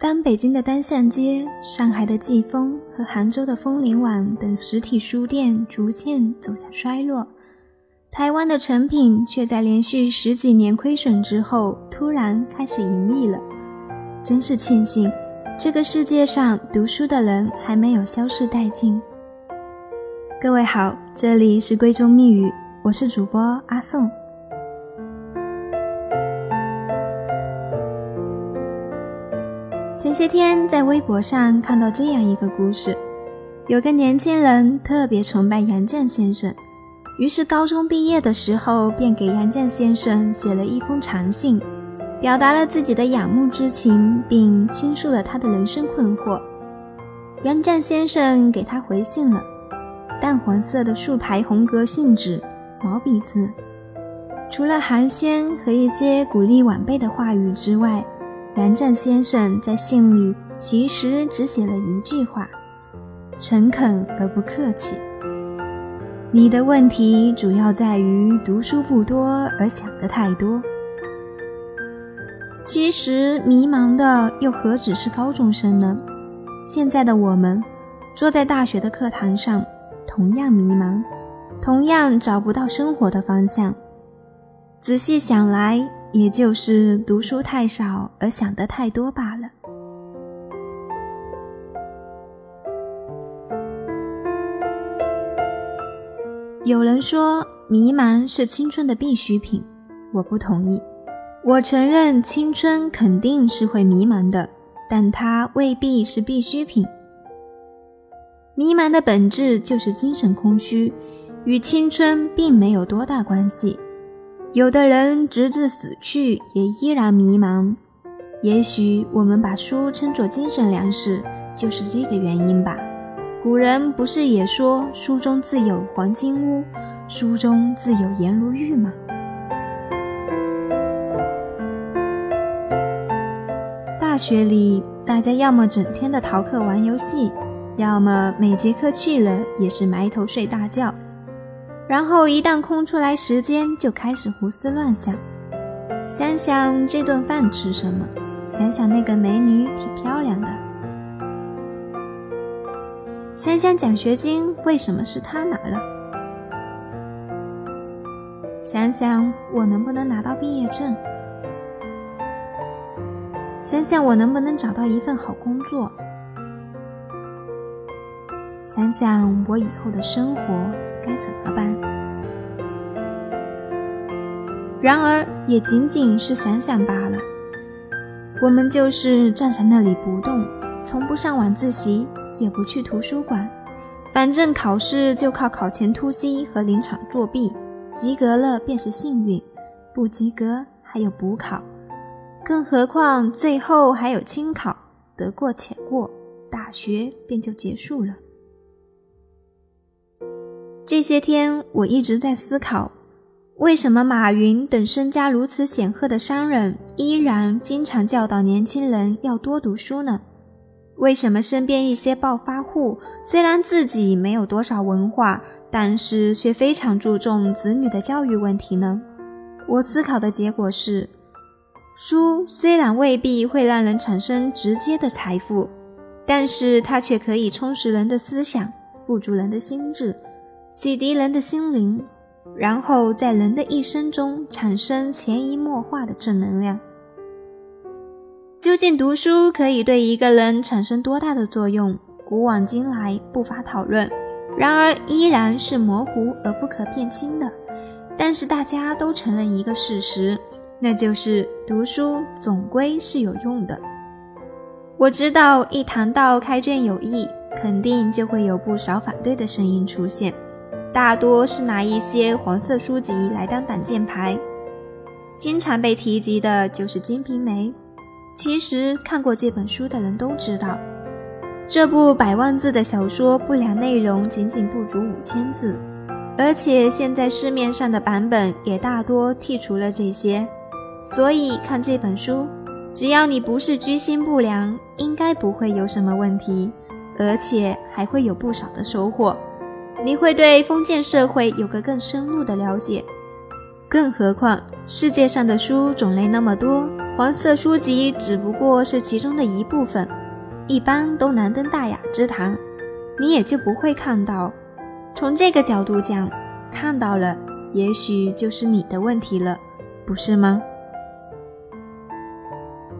当北京的单向街、上海的季风和杭州的枫林晚等实体书店逐渐走向衰落，台湾的成品却在连续十几年亏损之后突然开始盈利了。真是庆幸，这个世界上读书的人还没有消失殆尽。各位好，这里是闺中密语，我是主播阿宋。前些天在微博上看到这样一个故事，有个年轻人特别崇拜杨绛先生，于是高中毕业的时候便给杨绛先生写了一封长信，表达了自己的仰慕之情，并倾诉了他的人生困惑。杨绛先生给他回信了，淡黄色的竖排红格信纸，毛笔字，除了寒暄和一些鼓励晚辈的话语之外。杨绛先生在信里其实只写了一句话：诚恳而不客气。你的问题主要在于读书不多而想得太多。其实迷茫的又何止是高中生呢？现在的我们，坐在大学的课堂上，同样迷茫，同样找不到生活的方向。仔细想来，也就是读书太少而想得太多罢了。有人说迷茫是青春的必需品，我不同意。我承认青春肯定是会迷茫的，但它未必是必需品。迷茫的本质就是精神空虚，与青春并没有多大关系。有的人直至死去也依然迷茫，也许我们把书称作精神粮食，就是这个原因吧。古人不是也说“书中自有黄金屋，书中自有颜如玉”吗？大学里，大家要么整天的逃课玩游戏，要么每节课去了也是埋头睡大觉。然后一旦空出来时间，就开始胡思乱想，想想这顿饭吃什么，想想那个美女挺漂亮的，想想奖学金为什么是他拿了，想想我能不能拿到毕业证，想想我能不能找到一份好工作，想想我以后的生活。该怎么办？然而，也仅仅是想想罢了。我们就是站在那里不动，从不上晚自习，也不去图书馆，反正考试就靠考前突击和临场作弊，及格了便是幸运，不及格还有补考，更何况最后还有清考，得过且过，大学便就结束了。这些天，我一直在思考，为什么马云等身家如此显赫的商人，依然经常教导年轻人要多读书呢？为什么身边一些暴发户，虽然自己没有多少文化，但是却非常注重子女的教育问题呢？我思考的结果是，书虽然未必会让人产生直接的财富，但是它却可以充实人的思想，富足人的心智。洗涤人的心灵，然后在人的一生中产生潜移默化的正能量。究竟读书可以对一个人产生多大的作用？古往今来不乏讨论，然而依然是模糊而不可辨清的。但是大家都承认一个事实，那就是读书总归是有用的。我知道，一谈到开卷有益，肯定就会有不少反对的声音出现。大多是拿一些黄色书籍来当挡箭牌，经常被提及的就是《金瓶梅》。其实看过这本书的人都知道，这部百万字的小说不良内容仅仅不足五千字，而且现在市面上的版本也大多剔除了这些，所以看这本书，只要你不是居心不良，应该不会有什么问题，而且还会有不少的收获。你会对封建社会有个更深入的了解。更何况世界上的书种类那么多，黄色书籍只不过是其中的一部分，一般都难登大雅之堂，你也就不会看到。从这个角度讲，看到了，也许就是你的问题了，不是吗？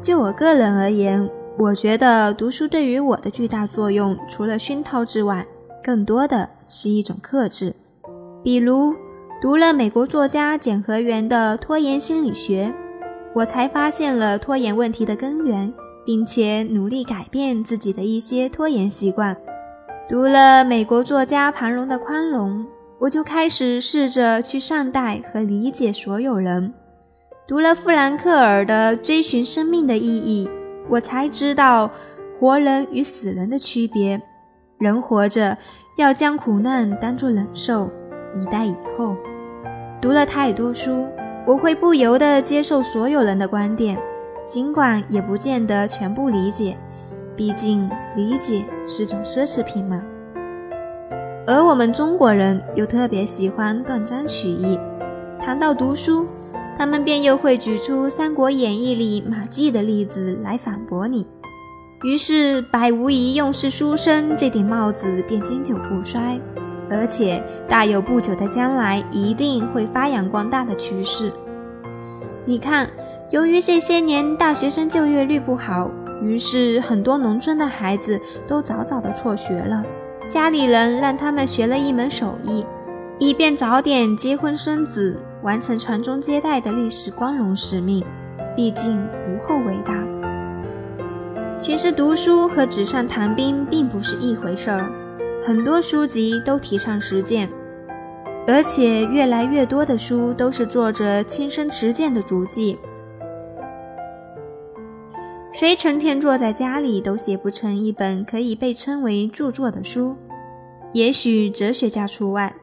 就我个人而言，我觉得读书对于我的巨大作用，除了熏陶之外，更多的是一种克制。比如读了美国作家简和元的《拖延心理学》，我才发现了拖延问题的根源，并且努力改变自己的一些拖延习惯。读了美国作家庞龙的《宽容》，我就开始试着去善待和理解所有人。读了富兰克尔的《追寻生命的意义》，我才知道活人与死人的区别。人活着要将苦难当作忍受，以待以后。读了太多书，我会不由得接受所有人的观点，尽管也不见得全部理解。毕竟，理解是种奢侈品嘛。而我们中国人又特别喜欢断章取义，谈到读书，他们便又会举出《三国演义》里马季的例子来反驳你。于是，百无一用是书生这顶帽子便经久不衰，而且大有不久的将来一定会发扬光大的趋势。你看，由于这些年大学生就业率不好。于是，很多农村的孩子都早早的辍学了，家里人让他们学了一门手艺，以便早点结婚生子，完成传宗接代的历史光荣使命。毕竟无后为大。其实读书和纸上谈兵并不是一回事儿，很多书籍都提倡实践，而且越来越多的书都是作者亲身实践的足迹。谁成天坐在家里都写不成一本可以被称为著作的书，也许哲学家除外。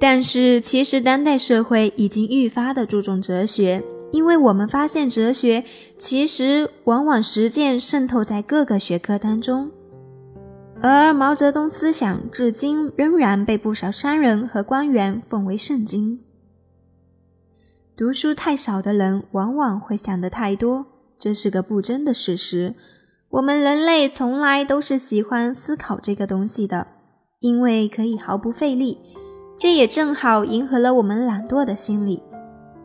但是，其实当代社会已经愈发的注重哲学，因为我们发现哲学其实往往实践渗透在各个学科当中，而毛泽东思想至今仍然被不少商人和官员奉为圣经。读书太少的人，往往会想得太多，这是个不争的事实。我们人类从来都是喜欢思考这个东西的，因为可以毫不费力，这也正好迎合了我们懒惰的心理。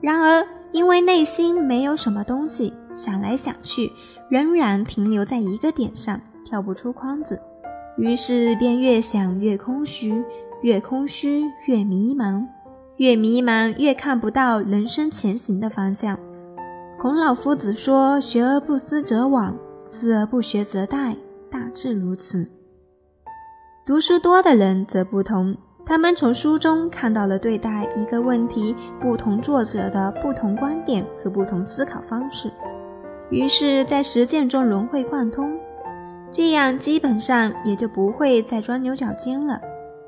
然而，因为内心没有什么东西，想来想去，仍然停留在一个点上，跳不出框子，于是便越想越空虚，越空虚越迷茫。越迷茫，越看不到人生前行的方向。孔老夫子说：“学而不思则罔，思而不学则殆。”大致如此。读书多的人则不同，他们从书中看到了对待一个问题不同作者的不同观点和不同思考方式，于是，在实践中融会贯通，这样基本上也就不会再钻牛角尖了。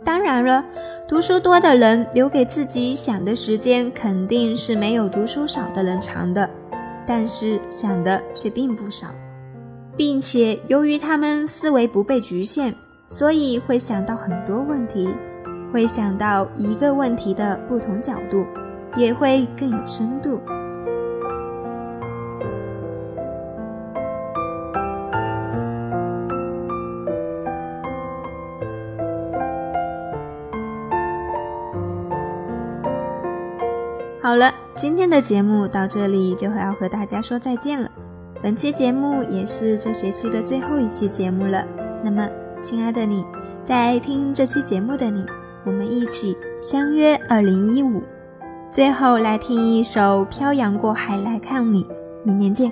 当然了，读书多的人留给自己想的时间肯定是没有读书少的人长的，但是想的却并不少，并且由于他们思维不被局限，所以会想到很多问题，会想到一个问题的不同角度，也会更有深度。好了，今天的节目到这里就要和大家说再见了。本期节目也是这学期的最后一期节目了。那么，亲爱的你，在听这期节目的你，我们一起相约二零一五。最后来听一首《漂洋过海来看你》，明年见。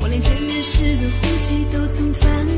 我连见面时的呼吸都曾反